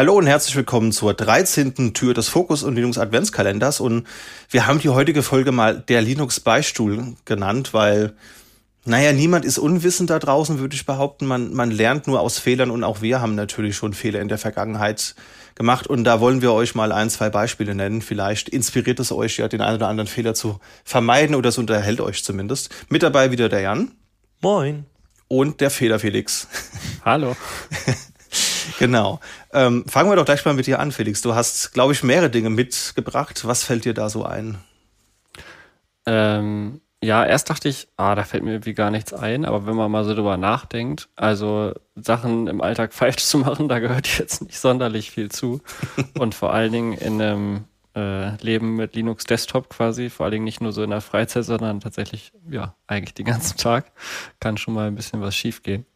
Hallo und herzlich willkommen zur 13. Tür des Fokus und Linux Adventskalenders. Und wir haben die heutige Folge mal der Linux Beistuhl genannt, weil, naja, niemand ist unwissend da draußen, würde ich behaupten. Man, man lernt nur aus Fehlern und auch wir haben natürlich schon Fehler in der Vergangenheit gemacht. Und da wollen wir euch mal ein, zwei Beispiele nennen. Vielleicht inspiriert es euch ja, den einen oder anderen Fehler zu vermeiden oder es unterhält euch zumindest. Mit dabei wieder der Jan. Moin. Und der Fehler Felix. Hallo. Genau. Ähm, fangen wir doch gleich mal mit dir an, Felix. Du hast, glaube ich, mehrere Dinge mitgebracht. Was fällt dir da so ein? Ähm, ja, erst dachte ich, ah, da fällt mir irgendwie gar nichts ein, aber wenn man mal so drüber nachdenkt, also Sachen im Alltag falsch zu machen, da gehört jetzt nicht sonderlich viel zu. Und vor allen Dingen in einem äh, Leben mit Linux Desktop quasi, vor allen Dingen nicht nur so in der Freizeit, sondern tatsächlich, ja, eigentlich den ganzen Tag, kann schon mal ein bisschen was schiefgehen.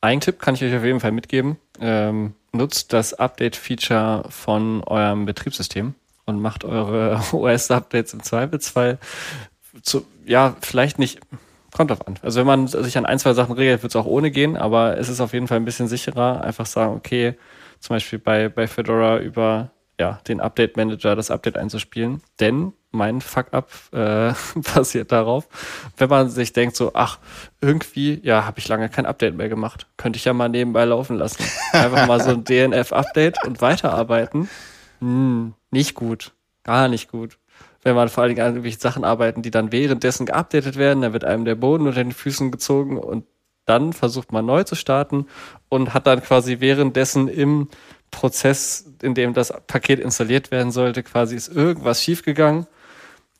Ein Tipp kann ich euch auf jeden Fall mitgeben. Ähm, nutzt das Update-Feature von eurem Betriebssystem und macht eure OS-Updates im Zweifelsfall zu, ja, vielleicht nicht, kommt drauf an. Also wenn man sich an ein, zwei Sachen regelt, wird es auch ohne gehen, aber es ist auf jeden Fall ein bisschen sicherer. Einfach sagen, okay, zum Beispiel bei, bei Fedora über ja, den Update Manager das Update einzuspielen. Denn mein Fuck-up äh, basiert darauf, wenn man sich denkt so, ach, irgendwie, ja, habe ich lange kein Update mehr gemacht. Könnte ich ja mal nebenbei laufen lassen. Einfach mal so ein DNF-Update und weiterarbeiten. Hm, nicht gut. Gar nicht gut. Wenn man vor allen Dingen an irgendwelchen Sachen arbeiten, die dann währenddessen geupdatet werden, dann wird einem der Boden unter den Füßen gezogen und dann versucht man neu zu starten und hat dann quasi währenddessen im Prozess, in dem das Paket installiert werden sollte, quasi ist irgendwas schiefgegangen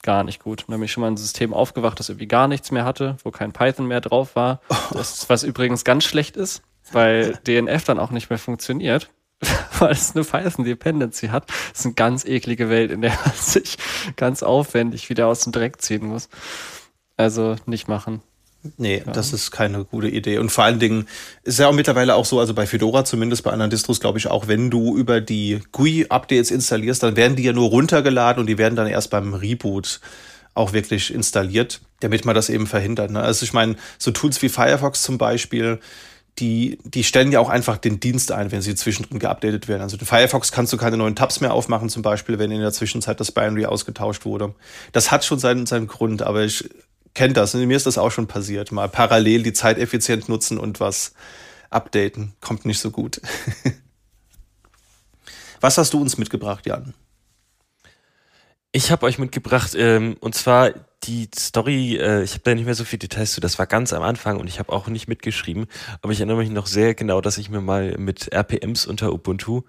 gar nicht gut. Dann bin ich schon mal ein System aufgewacht, das irgendwie gar nichts mehr hatte, wo kein Python mehr drauf war. Das, was übrigens ganz schlecht ist, weil DNF dann auch nicht mehr funktioniert, weil es eine Python-Dependency hat. Das ist eine ganz eklige Welt, in der man sich ganz aufwendig wieder aus dem Dreck ziehen muss. Also nicht machen. Nee, ja. das ist keine gute Idee. Und vor allen Dingen ist ja auch mittlerweile auch so, also bei Fedora zumindest, bei anderen Distros glaube ich auch, wenn du über die GUI-Updates installierst, dann werden die ja nur runtergeladen und die werden dann erst beim Reboot auch wirklich installiert, damit man das eben verhindert. Ne? Also ich meine, so Tools wie Firefox zum Beispiel, die, die stellen ja auch einfach den Dienst ein, wenn sie zwischendrin geupdatet werden. Also in Firefox kannst du keine neuen Tabs mehr aufmachen, zum Beispiel, wenn in der Zwischenzeit das Binary ausgetauscht wurde. Das hat schon seinen, seinen Grund, aber ich kennt das. Mir ist das auch schon passiert. Mal parallel die Zeit effizient nutzen und was updaten. Kommt nicht so gut. was hast du uns mitgebracht, Jan? Ich habe euch mitgebracht, ähm, und zwar die Story, äh, ich habe da nicht mehr so viele Details zu, das war ganz am Anfang und ich habe auch nicht mitgeschrieben, aber ich erinnere mich noch sehr genau, dass ich mir mal mit RPMs unter Ubuntu,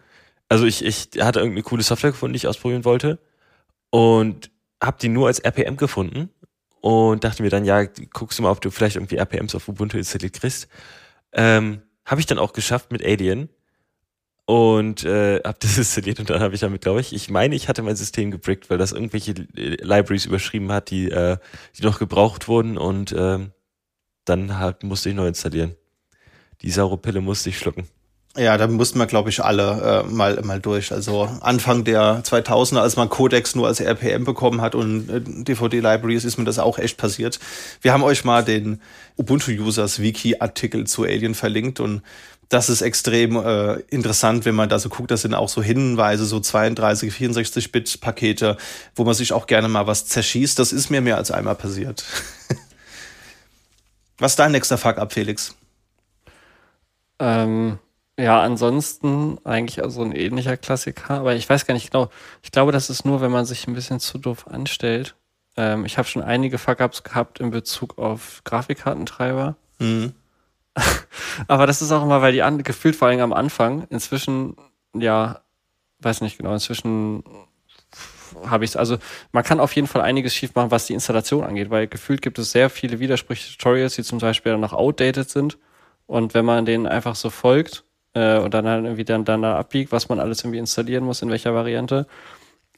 also ich, ich hatte irgendeine coole Software gefunden, die ich ausprobieren wollte und habe die nur als RPM gefunden und dachte mir dann, ja, guckst du mal, ob du vielleicht irgendwie RPMs auf Ubuntu installiert kriegst. Ähm, habe ich dann auch geschafft mit Alien und äh, habe das installiert und dann habe ich damit, glaube ich, ich meine, ich hatte mein System gebrickt, weil das irgendwelche äh, Libraries überschrieben hat, die, äh, die noch gebraucht wurden und äh, dann halt musste ich neu installieren. Die saure Pille musste ich schlucken. Ja, da mussten wir, glaube ich, alle äh, mal, mal durch. Also Anfang der 2000er, als man Codex nur als RPM bekommen hat und äh, DVD-Libraries, ist mir das auch echt passiert. Wir haben euch mal den Ubuntu-Users-Wiki-Artikel zu Alien verlinkt und das ist extrem äh, interessant, wenn man da so guckt. Das sind auch so Hinweise, so 32, 64-Bit-Pakete, wo man sich auch gerne mal was zerschießt. Das ist mir mehr als einmal passiert. was ist dein nächster Fuck-up, Felix? Ähm ja, ansonsten eigentlich also ein ähnlicher Klassiker, aber ich weiß gar nicht genau. Ich glaube, das ist nur, wenn man sich ein bisschen zu doof anstellt. Ähm, ich habe schon einige Fuck-Ups gehabt in Bezug auf Grafikkartentreiber. Mhm. aber das ist auch immer, weil die an, gefühlt vor allem am Anfang, inzwischen, ja, weiß nicht genau, inzwischen habe ich es. Also man kann auf jeden Fall einiges schief machen, was die Installation angeht, weil gefühlt gibt es sehr viele widersprüchliche Tutorials, die zum Beispiel dann noch outdated sind. Und wenn man denen einfach so folgt, äh, und dann halt irgendwie dann, dann da abbiegt, was man alles irgendwie installieren muss, in welcher Variante.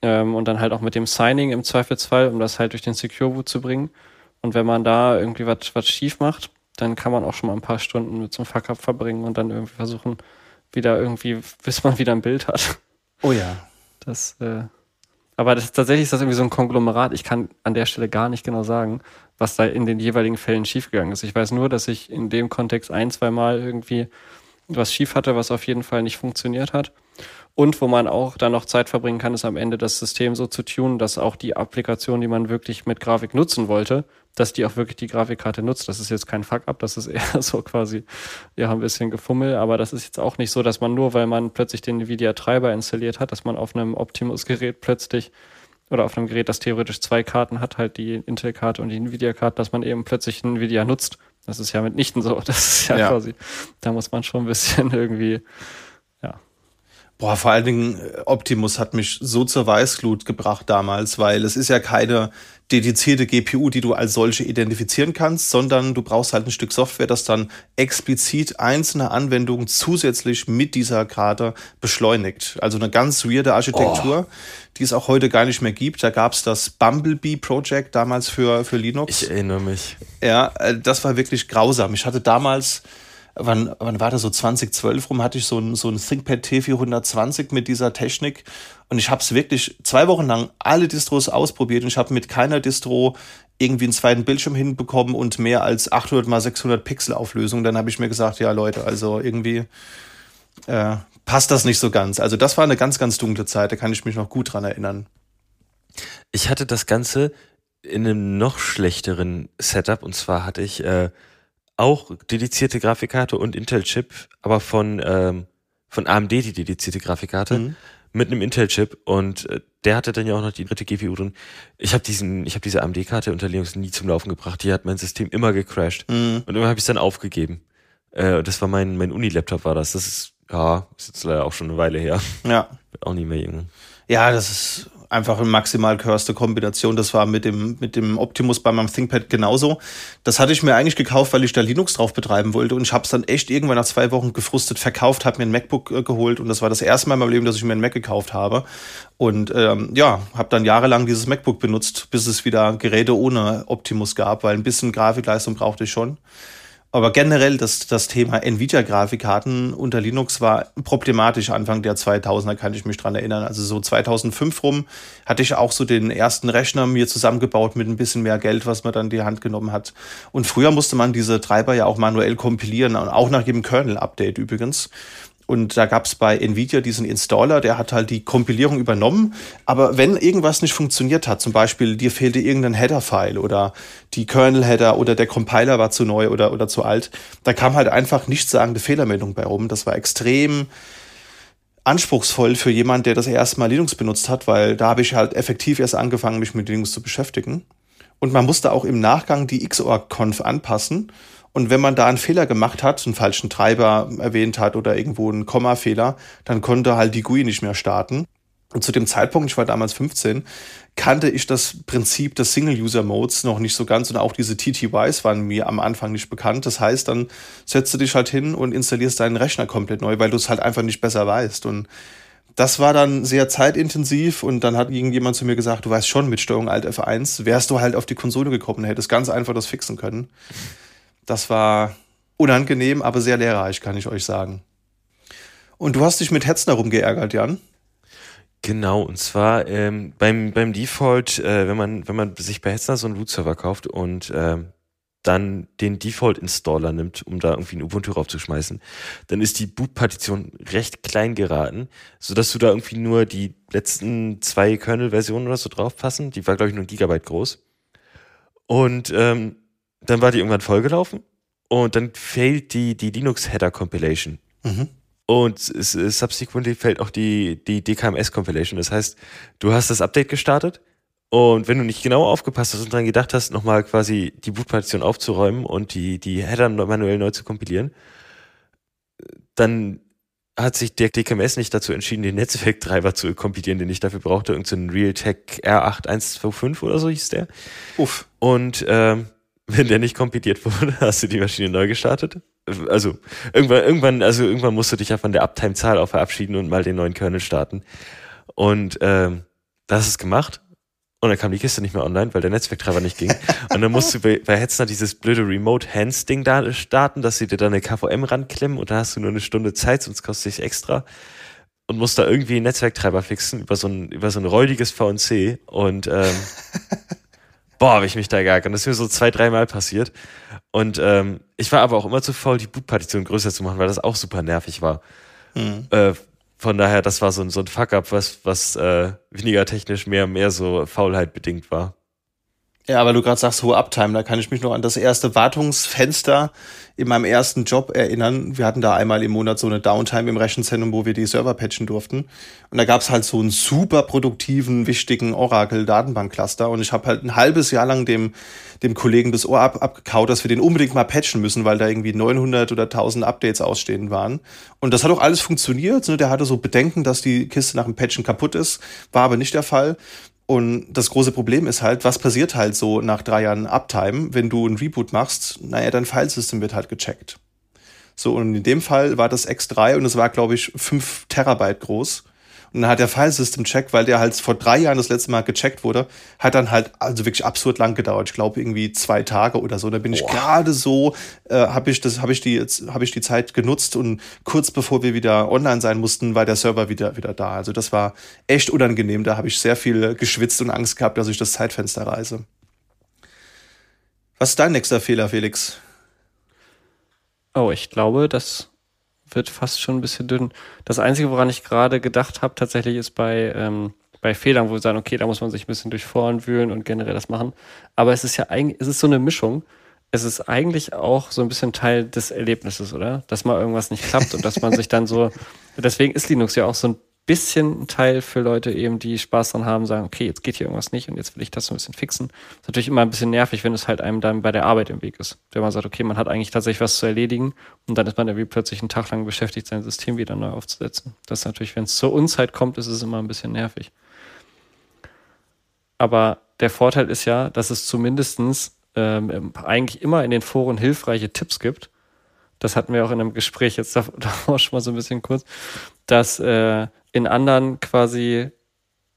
Ähm, und dann halt auch mit dem Signing im Zweifelsfall, um das halt durch den Secure Boot zu bringen. Und wenn man da irgendwie was, was schief macht, dann kann man auch schon mal ein paar Stunden mit so einem Fuck-Up verbringen und dann irgendwie versuchen, wieder irgendwie, bis man wieder ein Bild hat. Oh ja. Das, äh, aber das, tatsächlich ist das irgendwie so ein Konglomerat. Ich kann an der Stelle gar nicht genau sagen, was da in den jeweiligen Fällen schiefgegangen ist. Ich weiß nur, dass ich in dem Kontext ein, zwei Mal irgendwie was schief hatte, was auf jeden Fall nicht funktioniert hat. Und wo man auch dann noch Zeit verbringen kann, ist am Ende das System so zu tunen, dass auch die Applikation, die man wirklich mit Grafik nutzen wollte, dass die auch wirklich die Grafikkarte nutzt. Das ist jetzt kein Fuck-up, das ist eher so quasi, ja, ein bisschen Gefummel, aber das ist jetzt auch nicht so, dass man nur, weil man plötzlich den Nvidia-Treiber installiert hat, dass man auf einem Optimus-Gerät plötzlich oder auf einem Gerät, das theoretisch zwei Karten hat, halt die Intel-Karte und die Nvidia-Karte, dass man eben plötzlich Nvidia nutzt. Das ist ja mitnichten so. Das ist ja, ja. quasi, da muss man schon ein bisschen irgendwie Boah, vor allen Dingen äh, Optimus hat mich so zur Weißglut gebracht damals, weil es ist ja keine dedizierte GPU, die du als solche identifizieren kannst, sondern du brauchst halt ein Stück Software, das dann explizit einzelne Anwendungen zusätzlich mit dieser Karte beschleunigt. Also eine ganz weirde Architektur, oh. die es auch heute gar nicht mehr gibt. Da gab es das Bumblebee Project damals für, für Linux. Ich erinnere mich. Ja, äh, das war wirklich grausam. Ich hatte damals wann, wann war das so 2012 rum, hatte ich so ein, so ein ThinkPad T420 mit dieser Technik und ich habe es wirklich zwei Wochen lang alle Distros ausprobiert und ich habe mit keiner Distro irgendwie einen zweiten Bildschirm hinbekommen und mehr als 800 mal 600 Pixel Auflösung. Dann habe ich mir gesagt, ja Leute, also irgendwie äh, passt das nicht so ganz. Also das war eine ganz, ganz dunkle Zeit, da kann ich mich noch gut dran erinnern. Ich hatte das Ganze in einem noch schlechteren Setup und zwar hatte ich äh, auch dedizierte Grafikkarte und Intel-Chip, aber von, ähm, von AMD die dedizierte Grafikkarte mhm. mit einem Intel-Chip und äh, der hatte dann ja auch noch die dritte GPU drin. Ich habe diesen, ich habe diese AMD-Karte unter Linux nie zum Laufen gebracht. Die hat mein System immer gecrashed mhm. und immer habe ich es dann aufgegeben. Äh, das war mein mein Uni-Laptop war das. Das ist ja ist jetzt leider auch schon eine Weile her. Ja, auch nie mehr jung. Ja, das ist einfach eine maximal cursed Kombination. Das war mit dem, mit dem Optimus bei meinem ThinkPad genauso. Das hatte ich mir eigentlich gekauft, weil ich da Linux drauf betreiben wollte. Und ich habe es dann echt irgendwann nach zwei Wochen gefrustet verkauft, habe mir ein MacBook äh, geholt. Und das war das erste Mal in meinem Leben, dass ich mir ein Mac gekauft habe. Und ähm, ja, habe dann jahrelang dieses MacBook benutzt, bis es wieder Geräte ohne Optimus gab, weil ein bisschen Grafikleistung brauchte ich schon. Aber generell das, das Thema Nvidia-Grafikkarten unter Linux war problematisch Anfang der 2000er, kann ich mich dran erinnern. Also so 2005 rum hatte ich auch so den ersten Rechner mir zusammengebaut mit ein bisschen mehr Geld, was man dann die Hand genommen hat. Und früher musste man diese Treiber ja auch manuell kompilieren, auch nach jedem Kernel-Update übrigens. Und da gab es bei Nvidia diesen Installer, der hat halt die Kompilierung übernommen. Aber wenn irgendwas nicht funktioniert hat, zum Beispiel dir fehlte irgendein Header-File oder die Kernel-Header oder der Compiler war zu neu oder, oder zu alt, da kam halt einfach nichtssagende Fehlermeldung bei rum. Das war extrem anspruchsvoll für jemand, der das erste Mal Linux benutzt hat, weil da habe ich halt effektiv erst angefangen, mich mit Linux zu beschäftigen. Und man musste auch im Nachgang die XOR-Conf anpassen. Und wenn man da einen Fehler gemacht hat, einen falschen Treiber erwähnt hat oder irgendwo einen Kommafehler, dann konnte halt die GUI nicht mehr starten. Und zu dem Zeitpunkt, ich war damals 15, kannte ich das Prinzip des Single-User-Modes noch nicht so ganz und auch diese TTYs waren mir am Anfang nicht bekannt. Das heißt, dann setzt du dich halt hin und installierst deinen Rechner komplett neu, weil du es halt einfach nicht besser weißt. Und das war dann sehr zeitintensiv und dann hat irgendjemand zu mir gesagt, du weißt schon, mit Steuerung Alt F1 wärst du halt auf die Konsole gekommen, hättest ganz einfach das fixen können. Das war unangenehm, aber sehr lehrreich, kann ich euch sagen. Und du hast dich mit Hetzner rumgeärgert, Jan? Genau, und zwar ähm, beim, beim Default, äh, wenn man, wenn man sich bei Hetzner so einen Root-Server kauft und ähm, dann den Default-Installer nimmt, um da irgendwie ein Ubuntu raufzuschmeißen, dann ist die Boot-Partition recht klein geraten, so dass du da irgendwie nur die letzten zwei Kernel-Versionen oder so drauf passen. Die war, glaube ich, nur ein Gigabyte groß. Und ähm, dann war die irgendwann vollgelaufen und dann fehlt die, die Linux-Header-Compilation. Mhm. Und subsequently fällt auch die, die DKMS-Compilation. Das heißt, du hast das Update gestartet und wenn du nicht genau aufgepasst hast und dran gedacht hast, nochmal quasi die Bootpartition aufzuräumen und die, die Header manuell neu zu kompilieren, dann hat sich der DKMS nicht dazu entschieden, den Netzwerktreiber zu kompilieren, den ich dafür brauchte. Irgendein so Realtek R8125 oder so hieß der. Uff. Und ähm, wenn der nicht kompiliert wurde, hast du die Maschine neu gestartet. Also irgendwann, irgendwann, also irgendwann musst du dich ja von der Uptime-Zahl auch verabschieden und mal den neuen Kernel starten. Und ähm, das ist gemacht. Und dann kam die Kiste nicht mehr online, weil der Netzwerktreiber nicht ging. Und dann musst du bei, bei Hetzner dieses blöde Remote-Hands-Ding da starten, dass sie dir da eine KVM ranklemmen und dann hast du nur eine Stunde Zeit, sonst kostet sich extra. Und musst da irgendwie einen Netzwerktreiber fixen über so ein, über so ein räudiges VNC. Und ähm, boah, habe ich mich da geärgert. Und das ist mir so zwei, dreimal passiert. Und ähm, ich war aber auch immer zu faul, die Bootpartition größer zu machen, weil das auch super nervig war. Mhm. Äh, von daher, das war so ein, so ein Fuck-up, was, was äh, weniger technisch, mehr, mehr so Faulheit bedingt war. Ja, weil du gerade sagst, hohe Uptime, da kann ich mich noch an das erste Wartungsfenster in meinem ersten Job erinnern. Wir hatten da einmal im Monat so eine Downtime im Rechenzentrum, wo wir die Server patchen durften. Und da gab's halt so einen super produktiven, wichtigen Oracle-Datenbank-Cluster. Und ich habe halt ein halbes Jahr lang dem, dem Kollegen das Ohr ab, abgekaut, dass wir den unbedingt mal patchen müssen, weil da irgendwie 900 oder 1000 Updates ausstehend waren. Und das hat auch alles funktioniert. Ne? Der hatte so Bedenken, dass die Kiste nach dem Patchen kaputt ist. War aber nicht der Fall. Und das große Problem ist halt, was passiert halt so nach drei Jahren Uptime, wenn du ein Reboot machst? Naja, dein Filesystem wird halt gecheckt. So, und in dem Fall war das X3 und es war, glaube ich, fünf Terabyte groß. Und dann hat der File-System-Check, weil der halt vor drei Jahren das letzte Mal gecheckt wurde, hat dann halt also wirklich absurd lang gedauert. Ich glaube irgendwie zwei Tage oder so. Da bin ich gerade so, äh, habe ich das, habe ich die jetzt, habe ich die Zeit genutzt und kurz bevor wir wieder online sein mussten, war der Server wieder wieder da. Also das war echt unangenehm. Da habe ich sehr viel geschwitzt und Angst gehabt, dass ich das Zeitfenster reise. Was ist dein nächster Fehler, Felix? Oh, ich glaube, dass wird fast schon ein bisschen dünn. Das Einzige, woran ich gerade gedacht habe, tatsächlich ist bei, ähm, bei Fehlern, wo wir sagen, okay, da muss man sich ein bisschen durch Foren wühlen und generell das machen. Aber es ist ja eigentlich, es ist so eine Mischung. Es ist eigentlich auch so ein bisschen Teil des Erlebnisses, oder? Dass mal irgendwas nicht klappt und dass man sich dann so, deswegen ist Linux ja auch so ein bisschen ein Teil für Leute eben, die Spaß dran haben, sagen, okay, jetzt geht hier irgendwas nicht und jetzt will ich das so ein bisschen fixen. ist natürlich immer ein bisschen nervig, wenn es halt einem dann bei der Arbeit im Weg ist. Wenn man sagt, okay, man hat eigentlich tatsächlich was zu erledigen und dann ist man irgendwie plötzlich einen Tag lang beschäftigt, sein System wieder neu aufzusetzen. Das ist natürlich, wenn es zur Unzeit kommt, ist es immer ein bisschen nervig. Aber der Vorteil ist ja, dass es zumindestens ähm, eigentlich immer in den Foren hilfreiche Tipps gibt. Das hatten wir auch in einem Gespräch jetzt davor schon mal so ein bisschen kurz, dass äh, in anderen quasi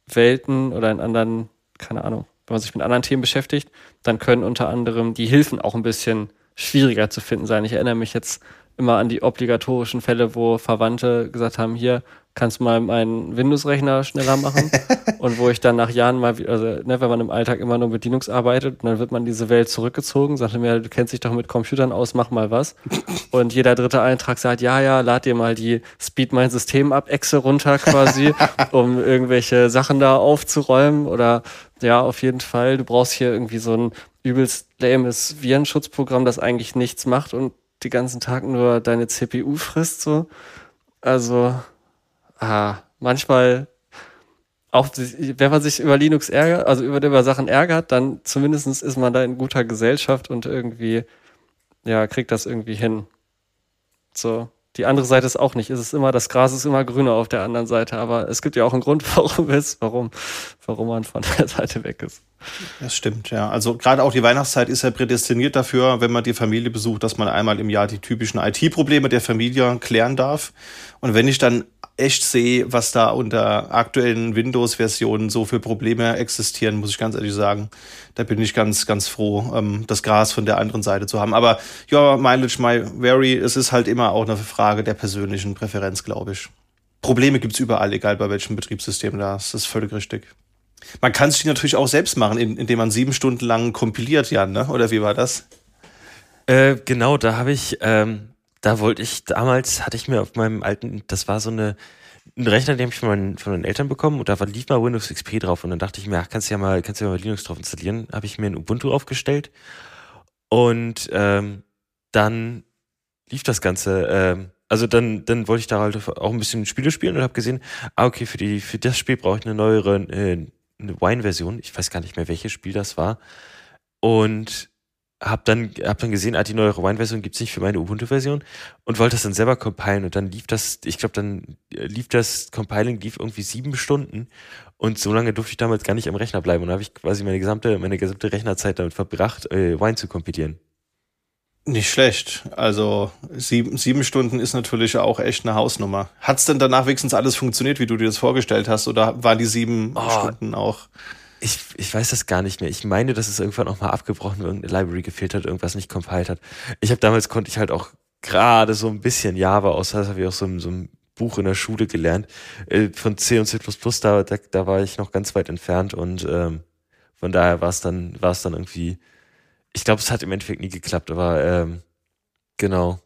Welten oder in anderen, keine Ahnung, wenn man sich mit anderen Themen beschäftigt, dann können unter anderem die Hilfen auch ein bisschen schwieriger zu finden sein. Ich erinnere mich jetzt immer an die obligatorischen Fälle, wo Verwandte gesagt haben, hier, kannst du mal meinen Windows-Rechner schneller machen? und wo ich dann nach Jahren mal, also ne, wenn man im Alltag immer nur mit Linux arbeitet, dann wird man diese Welt zurückgezogen, sagte mir, du kennst dich doch mit Computern aus, mach mal was. Und jeder dritte Eintrag sagt, ja, ja, lad dir mal die Speed mein System ab Exe runter quasi, um irgendwelche Sachen da aufzuräumen oder ja, auf jeden Fall. Du brauchst hier irgendwie so ein übelst lames Virenschutzprogramm, das eigentlich nichts macht und die ganzen Tag nur deine CPU frisst, so. Also, ah, manchmal, auch wenn man sich über Linux ärgert, also über, über Sachen ärgert, dann zumindest ist man da in guter Gesellschaft und irgendwie, ja, kriegt das irgendwie hin. So. Die andere Seite ist auch nicht. Es ist immer, das Gras ist immer grüner auf der anderen Seite, aber es gibt ja auch einen Grund, warum es, warum, warum man von der Seite weg ist. Das stimmt, ja. Also gerade auch die Weihnachtszeit ist ja prädestiniert dafür, wenn man die Familie besucht, dass man einmal im Jahr die typischen IT-Probleme der Familie klären darf. Und wenn ich dann echt sehe, was da unter aktuellen Windows-Versionen so für Probleme existieren, muss ich ganz ehrlich sagen. Da bin ich ganz, ganz froh, ähm, das Gras von der anderen Seite zu haben. Aber ja, Mileage My Vary, es ist halt immer auch eine Frage der persönlichen Präferenz, glaube ich. Probleme gibt's überall, egal bei welchem Betriebssystem das ist völlig richtig. Man kann es natürlich auch selbst machen, indem man sieben Stunden lang kompiliert, Jan, ne? Oder wie war das? Äh, genau, da habe ich ähm, da wollte ich, damals hatte ich mir auf meinem alten, das war so eine, ein Rechner, den habe ich von meinen, von meinen Eltern bekommen und da war, lief mal Windows XP drauf und dann dachte ich mir, ach, kannst du ja mal, kannst du ja mal Linux drauf installieren, habe ich mir ein Ubuntu aufgestellt und ähm, dann lief das Ganze, ähm, also dann, dann wollte ich da halt auch ein bisschen Spiele spielen und habe gesehen, ah, okay, für die, für das Spiel brauche ich eine neuere, äh, eine Wine-Version. Ich weiß gar nicht mehr, welches Spiel das war. Und hab dann, hab dann gesehen, ah, die neue Wine-Version gibt's nicht für meine Ubuntu-Version und wollte das dann selber compilen und dann lief das, ich glaube, dann lief das Compiling lief irgendwie sieben Stunden und so lange durfte ich damals gar nicht am Rechner bleiben und habe ich quasi meine gesamte, meine gesamte Rechnerzeit damit verbracht, äh, Wine zu kompilieren. Nicht schlecht. Also sieben, sieben Stunden ist natürlich auch echt eine Hausnummer. Hat's denn danach wenigstens alles funktioniert, wie du dir das vorgestellt hast, oder waren die sieben oh. Stunden auch? Ich, ich weiß das gar nicht mehr. Ich meine, dass es irgendwann auch mal abgebrochen, irgendeine Library gefehlt hat, irgendwas nicht compiled hat. Ich habe damals konnte ich halt auch gerade so ein bisschen Java aus, das habe ich auch so, so ein Buch in der Schule gelernt. Äh, von C und C++, da, da, da war ich noch ganz weit entfernt und ähm, Von daher war es dann, war es dann irgendwie, ich glaube, es hat im Endeffekt nie geklappt, aber ähm, genau,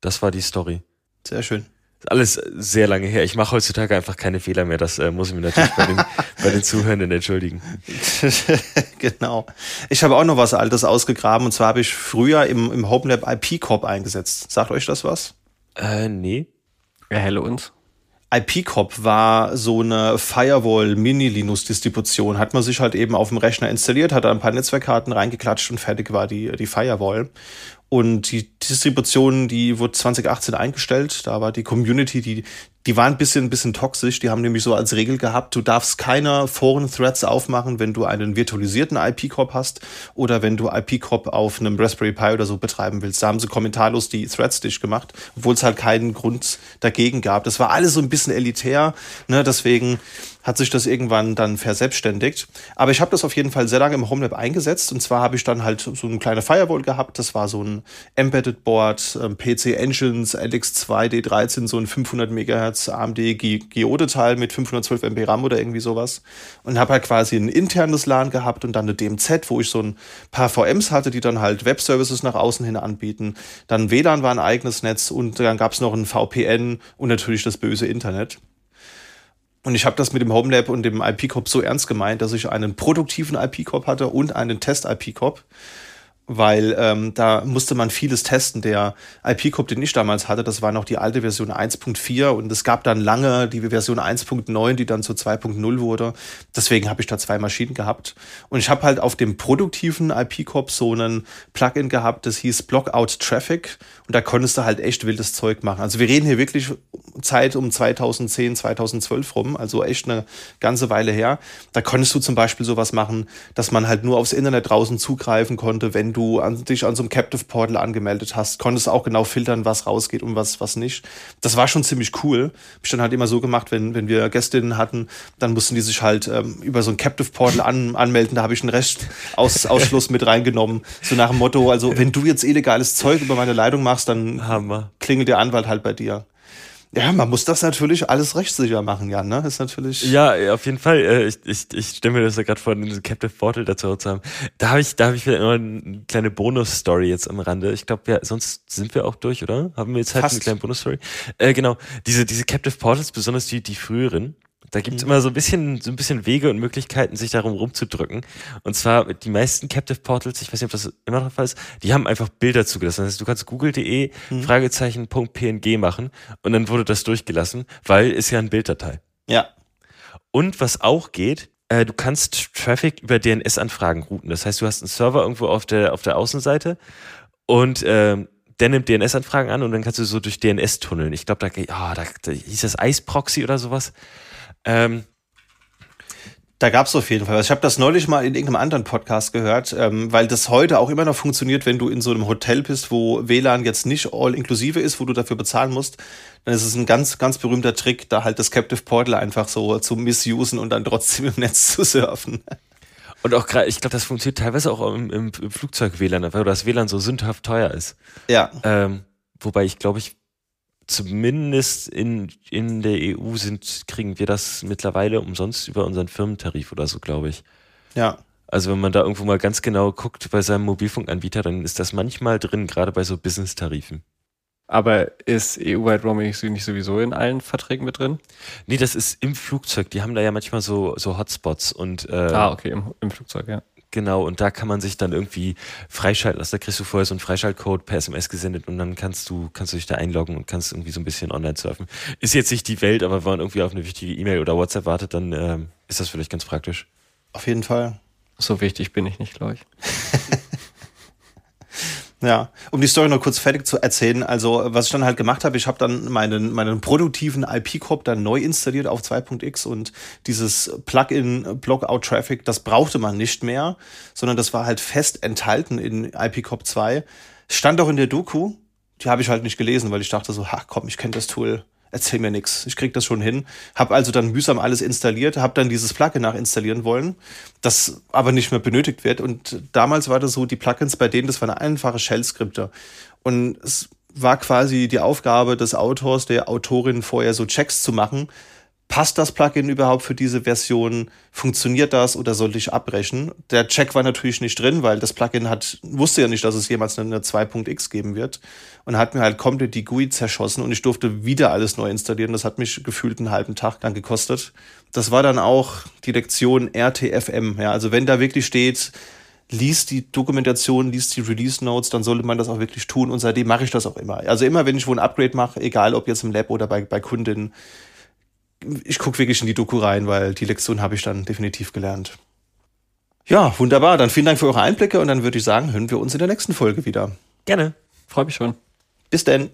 das war die Story. Sehr schön. Alles sehr lange her. Ich mache heutzutage einfach keine Fehler mehr. Das äh, muss ich mir natürlich bei den, bei den Zuhörenden entschuldigen. genau. Ich habe auch noch was Altes ausgegraben und zwar habe ich früher im, im HomeLab IP Corp eingesetzt. Sagt euch das was? Äh, nee. Erhelle uns. IP-Cop war so eine Firewall-Mini-Linux-Distribution. Hat man sich halt eben auf dem Rechner installiert, hat da ein paar Netzwerkkarten reingeklatscht und fertig war die, die Firewall. Und die Distribution, die wurde 2018 eingestellt. Da war die Community, die, die war ein bisschen, ein bisschen toxisch. Die haben nämlich so als Regel gehabt, du darfst keine Foren-Threads aufmachen, wenn du einen virtualisierten IP-Corp hast oder wenn du IP-Corp auf einem Raspberry Pi oder so betreiben willst. Da haben sie kommentarlos die Threads dicht gemacht, obwohl es halt keinen Grund dagegen gab. Das war alles so ein bisschen elitär. Ne? Deswegen hat sich das irgendwann dann verselbstständigt. Aber ich habe das auf jeden Fall sehr lange im HomeLab eingesetzt. Und zwar habe ich dann halt so eine kleine Firewall gehabt. Das war so ein Embedded Board, ähm, PC Engines, LX2 D13, so ein 500 MHz AMD Geode-Teil mit 512 MB RAM oder irgendwie sowas. Und habe halt quasi ein internes LAN gehabt und dann eine DMZ, wo ich so ein paar VMs hatte, die dann halt Web-Services nach außen hin anbieten. Dann WLAN war ein eigenes Netz und dann gab es noch ein VPN und natürlich das böse Internet. Und ich habe das mit dem HomeLab und dem IP-Corp so ernst gemeint, dass ich einen produktiven IP-Corp hatte und einen Test-IP-Corp weil ähm, da musste man vieles testen. Der IP-Cop, den ich damals hatte, das war noch die alte Version 1.4 und es gab dann lange die Version 1.9, die dann zu 2.0 wurde. Deswegen habe ich da zwei Maschinen gehabt. Und ich habe halt auf dem produktiven IP-Cop so einen Plugin gehabt, das hieß Blockout Traffic und da konntest du halt echt wildes Zeug machen. Also wir reden hier wirklich Zeit um 2010, 2012 rum, also echt eine ganze Weile her. Da konntest du zum Beispiel sowas machen, dass man halt nur aufs Internet draußen zugreifen konnte, wenn du an, dich an so einem Captive Portal angemeldet hast, konntest auch genau filtern, was rausgeht und was, was nicht. Das war schon ziemlich cool. Hab ich dann halt immer so gemacht, wenn, wenn wir Gästinnen hatten, dann mussten die sich halt ähm, über so ein Captive Portal an, anmelden. Da habe ich einen Restausschluss mit reingenommen. So nach dem Motto, also wenn du jetzt illegales Zeug über meine Leitung machst, dann Hammer. klingelt der Anwalt halt bei dir. Ja, man muss das natürlich alles rechtssicher machen, Jan, ne? Ist natürlich. Ja, auf jeden Fall. Äh, ich, ich, ich stelle mir das ja gerade vor, diesen Captive Portal dazu zu haben. Da habe ich, da habe ich wieder immer eine kleine Bonus-Story jetzt am Rande. Ich glaube, ja, sonst sind wir auch durch, oder? Haben wir jetzt halt Fast. eine kleine Bonus-Story? Äh, genau. Diese, diese Captive Portals, besonders die, die früheren, da gibt's mhm. immer so ein bisschen, so ein bisschen Wege und Möglichkeiten, sich darum rumzudrücken. Und zwar die meisten Captive Portals, ich weiß nicht, ob das immer noch der Fall ist, die haben einfach Bilder zugelassen. Das heißt, du kannst google.de mhm. Fragezeichen.png machen und dann wurde das durchgelassen, weil ist ja ein Bilddatei. Ja. Und was auch geht, äh, du kannst Traffic über DNS-Anfragen routen. Das heißt, du hast einen Server irgendwo auf der, auf der Außenseite und äh, der nimmt DNS-Anfragen an und dann kannst du so durch DNS tunneln. Ich glaube, da, oh, da, da hieß das Ice Proxy oder sowas. Ähm, da gab es auf jeden Fall was. Ich habe das neulich mal in irgendeinem anderen Podcast gehört, ähm, weil das heute auch immer noch funktioniert, wenn du in so einem Hotel bist, wo WLAN jetzt nicht all inklusive ist, wo du dafür bezahlen musst. Dann ist es ein ganz, ganz berühmter Trick, da halt das Captive Portal einfach so zu misusen und dann trotzdem im Netz zu surfen. Und auch gerade, ich glaube, das funktioniert teilweise auch im, im, im Flugzeug-WLAN, weil das WLAN so sündhaft teuer ist. Ja. Ähm, wobei ich glaube, ich zumindest in, in der EU sind, kriegen wir das mittlerweile umsonst über unseren Firmentarif oder so, glaube ich. Ja. Also wenn man da irgendwo mal ganz genau guckt bei seinem Mobilfunkanbieter, dann ist das manchmal drin, gerade bei so Business-Tarifen. Aber ist EU-Wide Roaming nicht sowieso in allen Verträgen mit drin? Nee, das ist im Flugzeug. Die haben da ja manchmal so, so Hotspots und äh, Ah, okay, im, im Flugzeug, ja. Genau, und da kann man sich dann irgendwie freischalten lassen. Da kriegst du vorher so einen Freischaltcode per SMS gesendet und dann kannst du, kannst du dich da einloggen und kannst irgendwie so ein bisschen online surfen. Ist jetzt nicht die Welt, aber wenn man irgendwie auf eine wichtige E-Mail oder WhatsApp wartet, dann ähm, ist das vielleicht ganz praktisch. Auf jeden Fall. So wichtig bin ich nicht, glaube ich. Ja, um die Story noch kurz fertig zu erzählen. Also, was ich dann halt gemacht habe, ich habe dann meinen, meinen produktiven IP-Corp dann neu installiert auf 2.x und dieses Plugin Blockout Traffic, das brauchte man nicht mehr, sondern das war halt fest enthalten in IP-Corp 2. Stand auch in der Doku, die habe ich halt nicht gelesen, weil ich dachte so, ha komm, ich kenne das Tool erzähl mir nix, ich krieg das schon hin. Hab also dann mühsam alles installiert, hab dann dieses Plugin nachinstallieren wollen, das aber nicht mehr benötigt wird. Und damals war das so, die Plugins bei denen, das waren einfache Shell-Skripte. Und es war quasi die Aufgabe des Autors, der Autorin vorher so Checks zu machen, passt das Plugin überhaupt für diese Version? Funktioniert das oder sollte ich abbrechen? Der Check war natürlich nicht drin, weil das Plugin hat, wusste ja nicht, dass es jemals eine 2.x geben wird und hat mir halt komplett die GUI zerschossen und ich durfte wieder alles neu installieren. Das hat mich gefühlt einen halben Tag dann gekostet. Das war dann auch die Lektion RTFM. Ja, also wenn da wirklich steht, liest die Dokumentation, liest die Release Notes, dann sollte man das auch wirklich tun und seitdem mache ich das auch immer. Also immer, wenn ich wo ein Upgrade mache, egal ob jetzt im Lab oder bei, bei Kundinnen, ich gucke wirklich in die Doku rein, weil die Lektion habe ich dann definitiv gelernt. Ja, wunderbar. Dann vielen Dank für eure Einblicke und dann würde ich sagen, hören wir uns in der nächsten Folge wieder. Gerne. Freue mich schon. Bis denn.